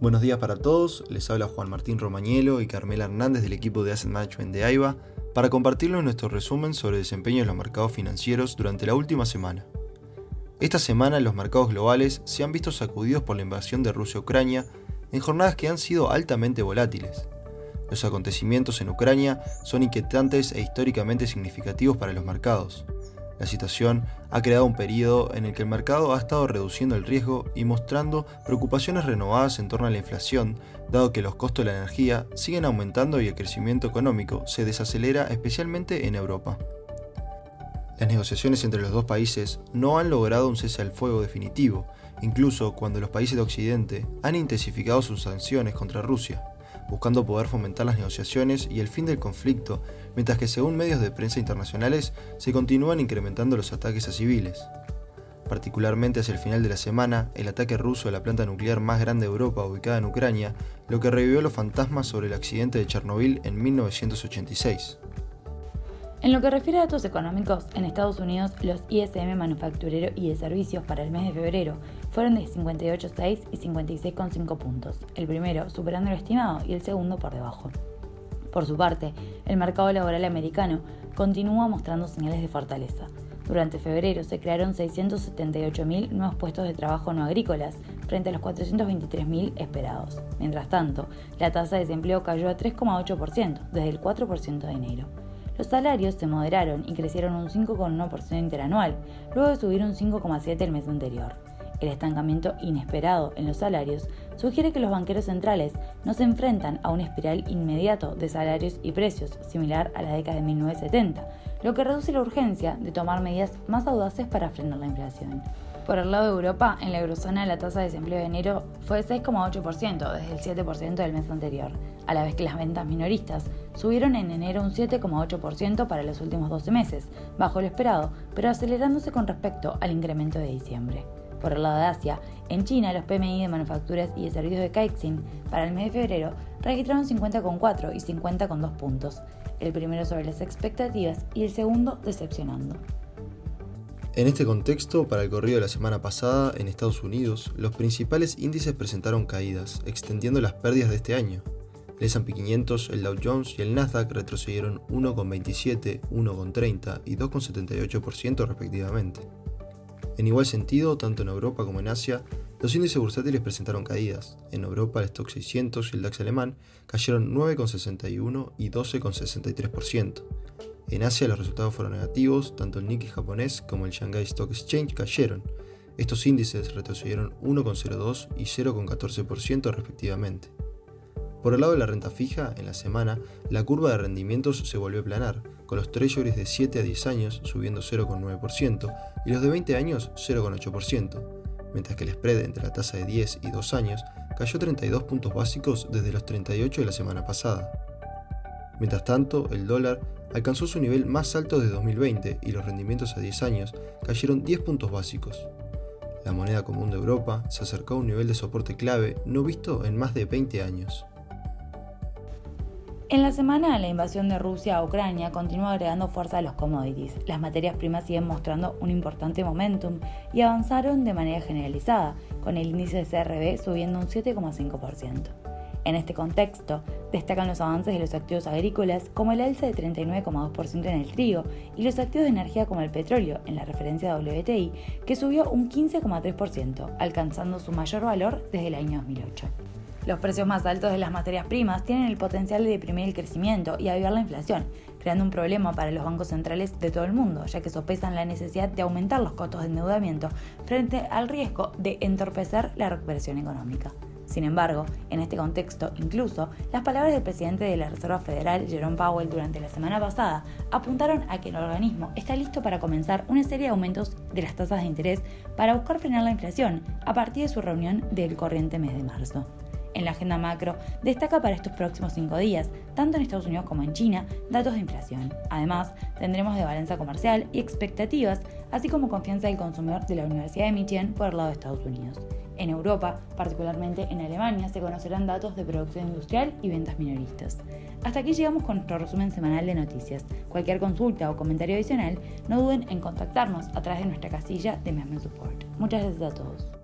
Buenos días para todos, les habla Juan Martín Romañelo y Carmela Hernández del equipo de Asset Management de AIBA para compartirles nuestro resumen sobre el desempeño de los mercados financieros durante la última semana. Esta semana los mercados globales se han visto sacudidos por la invasión de Rusia a Ucrania en jornadas que han sido altamente volátiles. Los acontecimientos en Ucrania son inquietantes e históricamente significativos para los mercados, la situación ha creado un periodo en el que el mercado ha estado reduciendo el riesgo y mostrando preocupaciones renovadas en torno a la inflación, dado que los costos de la energía siguen aumentando y el crecimiento económico se desacelera especialmente en Europa. Las negociaciones entre los dos países no han logrado un cese al fuego definitivo, incluso cuando los países de Occidente han intensificado sus sanciones contra Rusia buscando poder fomentar las negociaciones y el fin del conflicto, mientras que según medios de prensa internacionales se continúan incrementando los ataques a civiles. Particularmente hacia el final de la semana, el ataque ruso a la planta nuclear más grande de Europa ubicada en Ucrania, lo que revivió los fantasmas sobre el accidente de Chernobyl en 1986. En lo que refiere a datos económicos, en Estados Unidos los ISM manufacturero y de servicios para el mes de febrero fueron de 58,6 y 56,5 puntos, el primero superando lo estimado y el segundo por debajo. Por su parte, el mercado laboral americano continúa mostrando señales de fortaleza. Durante febrero se crearon 678.000 nuevos puestos de trabajo no agrícolas frente a los 423.000 esperados. Mientras tanto, la tasa de desempleo cayó a 3,8% desde el 4% de enero. Los salarios se moderaron y crecieron un 5,1% interanual, luego de subir un 5,7% el mes anterior. El estancamiento inesperado en los salarios sugiere que los banqueros centrales no se enfrentan a un espiral inmediato de salarios y precios similar a la década de 1970, lo que reduce la urgencia de tomar medidas más audaces para frenar la inflación. Por el lado de Europa, en la eurozona la tasa de desempleo de enero fue de 6,8% desde el 7% del mes anterior, a la vez que las ventas minoristas subieron en enero un 7,8% para los últimos 12 meses, bajo lo esperado, pero acelerándose con respecto al incremento de diciembre. Por el lado de Asia, en China los PMI de manufacturas y de servicios de Caixin para el mes de febrero registraron 50,4 y 50,2 puntos, el primero sobre las expectativas y el segundo decepcionando. En este contexto, para el corrido de la semana pasada, en Estados Unidos, los principales índices presentaron caídas, extendiendo las pérdidas de este año. El S&P 500, el Dow Jones y el Nasdaq retrocedieron 1,27, 1,30 y 2,78% respectivamente. En igual sentido, tanto en Europa como en Asia, los índices bursátiles presentaron caídas. En Europa, el Stock 600 y el DAX alemán cayeron 9,61 y 12,63%. En Asia los resultados fueron negativos, tanto el Nikkei japonés como el Shanghai Stock Exchange cayeron. Estos índices retrocedieron 1,02 y 0,14% respectivamente. Por el lado de la renta fija, en la semana, la curva de rendimientos se volvió a planar, con los treasuries de 7 a 10 años subiendo 0,9% y los de 20 años 0,8%, mientras que el spread entre la tasa de 10 y 2 años cayó 32 puntos básicos desde los 38 de la semana pasada. Mientras tanto, el dólar alcanzó su nivel más alto desde 2020 y los rendimientos a 10 años cayeron 10 puntos básicos. La moneda común de Europa se acercó a un nivel de soporte clave no visto en más de 20 años. En la semana, la invasión de Rusia a Ucrania continúa agregando fuerza a los commodities. Las materias primas siguen mostrando un importante momentum y avanzaron de manera generalizada, con el índice de CRB subiendo un 7,5%. En este contexto, destacan los avances de los activos agrícolas como el alza de 39,2% en el trigo y los activos de energía como el petróleo en la referencia WTI, que subió un 15,3%, alcanzando su mayor valor desde el año 2008. Los precios más altos de las materias primas tienen el potencial de deprimir el crecimiento y avivar la inflación, creando un problema para los bancos centrales de todo el mundo, ya que sopesan la necesidad de aumentar los costos de endeudamiento frente al riesgo de entorpecer la recuperación económica. Sin embargo, en este contexto, incluso, las palabras del presidente de la Reserva Federal, Jerome Powell, durante la semana pasada, apuntaron a que el organismo está listo para comenzar una serie de aumentos de las tasas de interés para buscar frenar la inflación a partir de su reunión del corriente mes de marzo. En la agenda macro destaca para estos próximos cinco días, tanto en Estados Unidos como en China, datos de inflación. Además, tendremos de balanza comercial y expectativas, así como confianza del consumidor de la Universidad de Michigan por el lado de Estados Unidos. En Europa, particularmente en Alemania, se conocerán datos de producción industrial y ventas minoristas. Hasta aquí llegamos con nuestro resumen semanal de noticias. Cualquier consulta o comentario adicional, no duden en contactarnos a través de nuestra casilla de Management Support. Muchas gracias a todos.